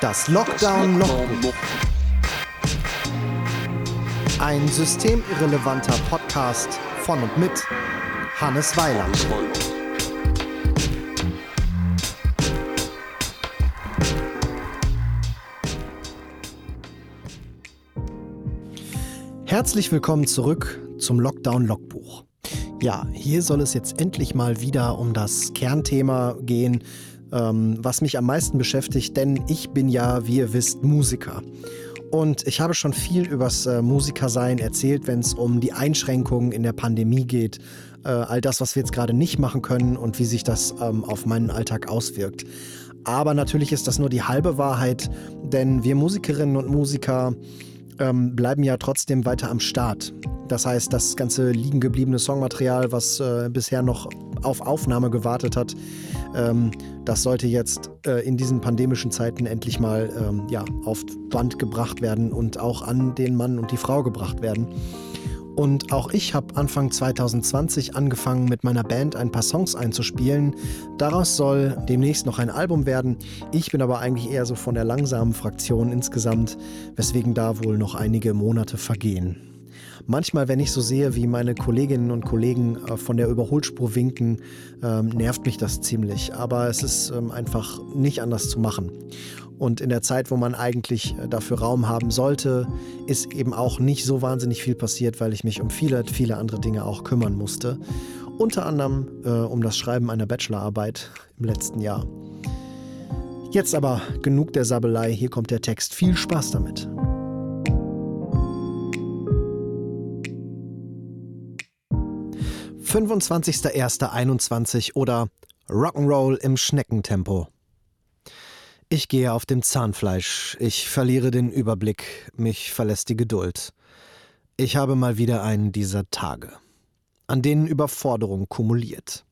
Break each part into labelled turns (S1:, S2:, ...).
S1: Das Lockdown Logbuch. Ein systemirrelevanter Podcast von und mit Hannes Weiland. Herzlich willkommen zurück zum Lockdown Logbuch. Ja, hier soll es jetzt endlich mal wieder um das Kernthema gehen, ähm, was mich am meisten beschäftigt, denn ich bin ja, wie ihr wisst, Musiker. Und ich habe schon viel übers äh, Musikersein erzählt, wenn es um die Einschränkungen in der Pandemie geht. Äh, all das, was wir jetzt gerade nicht machen können und wie sich das ähm, auf meinen Alltag auswirkt. Aber natürlich ist das nur die halbe Wahrheit, denn wir Musikerinnen und Musiker ähm, bleiben ja trotzdem weiter am Start. Das heißt, das ganze liegen gebliebene Songmaterial, was äh, bisher noch auf Aufnahme gewartet hat, ähm, das sollte jetzt äh, in diesen pandemischen Zeiten endlich mal ähm, ja, auf Band gebracht werden und auch an den Mann und die Frau gebracht werden. Und auch ich habe Anfang 2020 angefangen, mit meiner Band ein paar Songs einzuspielen. Daraus soll demnächst noch ein Album werden. Ich bin aber eigentlich eher so von der langsamen Fraktion insgesamt, weswegen da wohl noch einige Monate vergehen. Manchmal, wenn ich so sehe, wie meine Kolleginnen und Kollegen äh, von der Überholspur winken, ähm, nervt mich das ziemlich. Aber es ist ähm, einfach nicht anders zu machen. Und in der Zeit, wo man eigentlich äh, dafür Raum haben sollte, ist eben auch nicht so wahnsinnig viel passiert, weil ich mich um viele, viele andere Dinge auch kümmern musste. Unter anderem äh, um das Schreiben einer Bachelorarbeit im letzten Jahr. Jetzt aber genug der Sabelei, hier kommt der Text. Viel Spaß damit. 25.01.21 oder Rock'n'Roll im Schneckentempo. Ich gehe auf dem Zahnfleisch, ich verliere den Überblick, mich verlässt die Geduld. Ich habe mal wieder einen dieser Tage, an denen Überforderung kumuliert.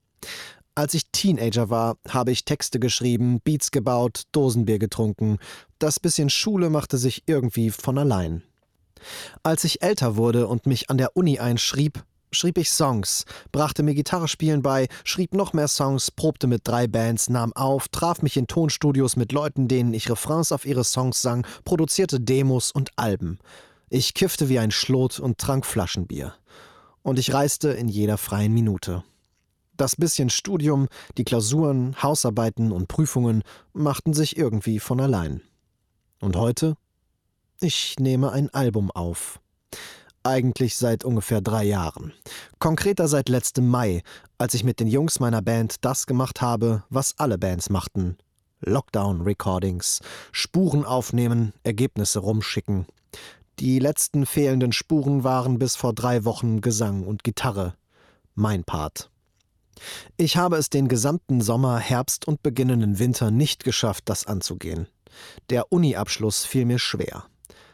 S1: Als ich Teenager war, habe ich Texte geschrieben, Beats gebaut, Dosenbier getrunken. Das bisschen Schule machte sich irgendwie von allein. Als ich älter wurde und mich an der Uni einschrieb, schrieb ich Songs, brachte mir Gitarrespielen bei, schrieb noch mehr Songs, probte mit drei Bands, nahm auf, traf mich in Tonstudios mit Leuten, denen ich Refrains auf ihre Songs sang, produzierte Demos und Alben. Ich kiffte wie ein Schlot und trank Flaschenbier. Und ich reiste in jeder freien Minute. Das bisschen Studium, die Klausuren, Hausarbeiten und Prüfungen machten sich irgendwie von allein. Und heute? Ich nehme ein Album auf eigentlich seit ungefähr drei Jahren. Konkreter seit letztem Mai, als ich mit den Jungs meiner Band das gemacht habe, was alle Bands machten. Lockdown-Recordings, Spuren aufnehmen, Ergebnisse rumschicken. Die letzten fehlenden Spuren waren bis vor drei Wochen Gesang und Gitarre. Mein Part. Ich habe es den gesamten Sommer, Herbst und beginnenden Winter nicht geschafft, das anzugehen. Der Uni-Abschluss fiel mir schwer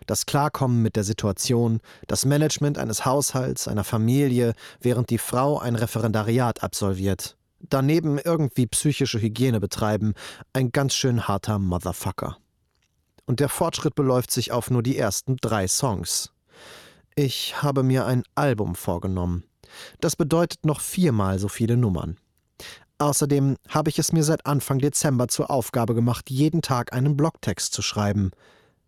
S1: das Klarkommen mit der Situation, das Management eines Haushalts, einer Familie, während die Frau ein Referendariat absolviert. Daneben irgendwie psychische Hygiene betreiben, ein ganz schön harter Motherfucker. Und der Fortschritt beläuft sich auf nur die ersten drei Songs. Ich habe mir ein Album vorgenommen. Das bedeutet noch viermal so viele Nummern. Außerdem habe ich es mir seit Anfang Dezember zur Aufgabe gemacht, jeden Tag einen Blogtext zu schreiben.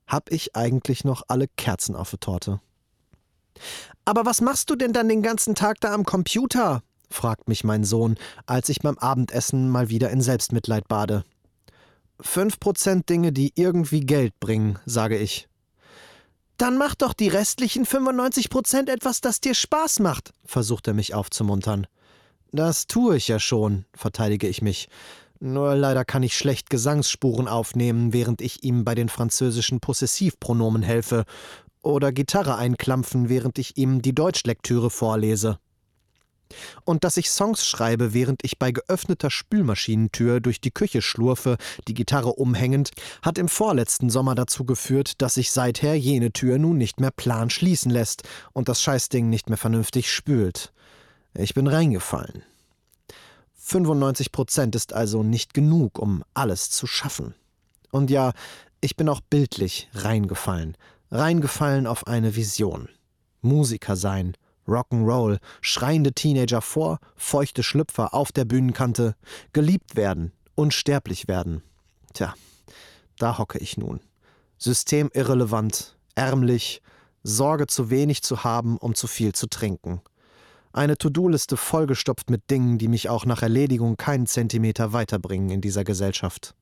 S1: Hab ich eigentlich noch alle Kerzen auf der Torte? Aber was machst du denn dann den ganzen Tag da am Computer? fragt mich mein Sohn, als ich beim Abendessen mal wieder in Selbstmitleid bade. Fünf Prozent Dinge, die irgendwie Geld bringen, sage ich. Dann mach doch die restlichen 95 Prozent etwas, das dir Spaß macht, versucht er mich aufzumuntern. Das tue ich ja schon, verteidige ich mich. Nur leider kann ich schlecht Gesangsspuren aufnehmen, während ich ihm bei den französischen Possessivpronomen helfe, oder Gitarre einklampfen, während ich ihm die Deutschlektüre vorlese. Und dass ich Songs schreibe, während ich bei geöffneter Spülmaschinentür durch die Küche schlurfe, die Gitarre umhängend, hat im vorletzten Sommer dazu geführt, dass sich seither jene Tür nun nicht mehr plan schließen lässt und das Scheißding nicht mehr vernünftig spült. Ich bin reingefallen. 95 Prozent ist also nicht genug, um alles zu schaffen. Und ja, ich bin auch bildlich reingefallen, reingefallen auf eine Vision. Musiker sein, Rock'n'Roll, schreiende Teenager vor, feuchte Schlüpfer auf der Bühnenkante, geliebt werden, unsterblich werden. Tja, Da hocke ich nun. Systemirrelevant, ärmlich, Sorge zu wenig zu haben, um zu viel zu trinken. Eine To-Do-Liste vollgestopft mit Dingen, die mich auch nach Erledigung keinen Zentimeter weiterbringen in dieser Gesellschaft.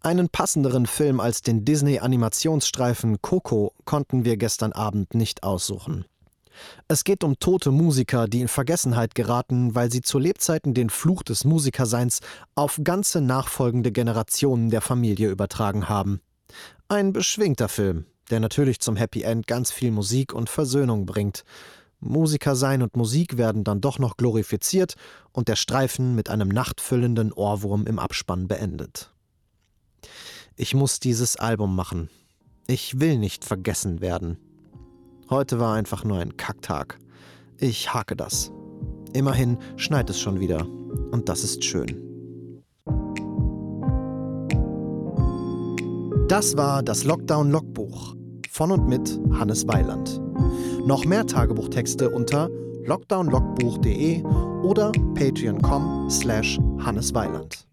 S1: Einen passenderen Film als den Disney-Animationsstreifen Coco konnten wir gestern Abend nicht aussuchen. Es geht um tote Musiker, die in Vergessenheit geraten, weil sie zu Lebzeiten den Fluch des Musikerseins auf ganze nachfolgende Generationen der Familie übertragen haben. Ein beschwingter Film, der natürlich zum Happy End ganz viel Musik und Versöhnung bringt. Musiker sein und Musik werden dann doch noch glorifiziert und der Streifen mit einem nachtfüllenden Ohrwurm im Abspann beendet. Ich muss dieses Album machen. Ich will nicht vergessen werden. Heute war einfach nur ein Kacktag. Ich hake das. Immerhin schneit es schon wieder. Und das ist schön. Das war das Lockdown-Logbuch von und mit Hannes Weiland. Noch mehr Tagebuchtexte unter lockdownlogbuch.de oder patreon.com slash hannesweiland.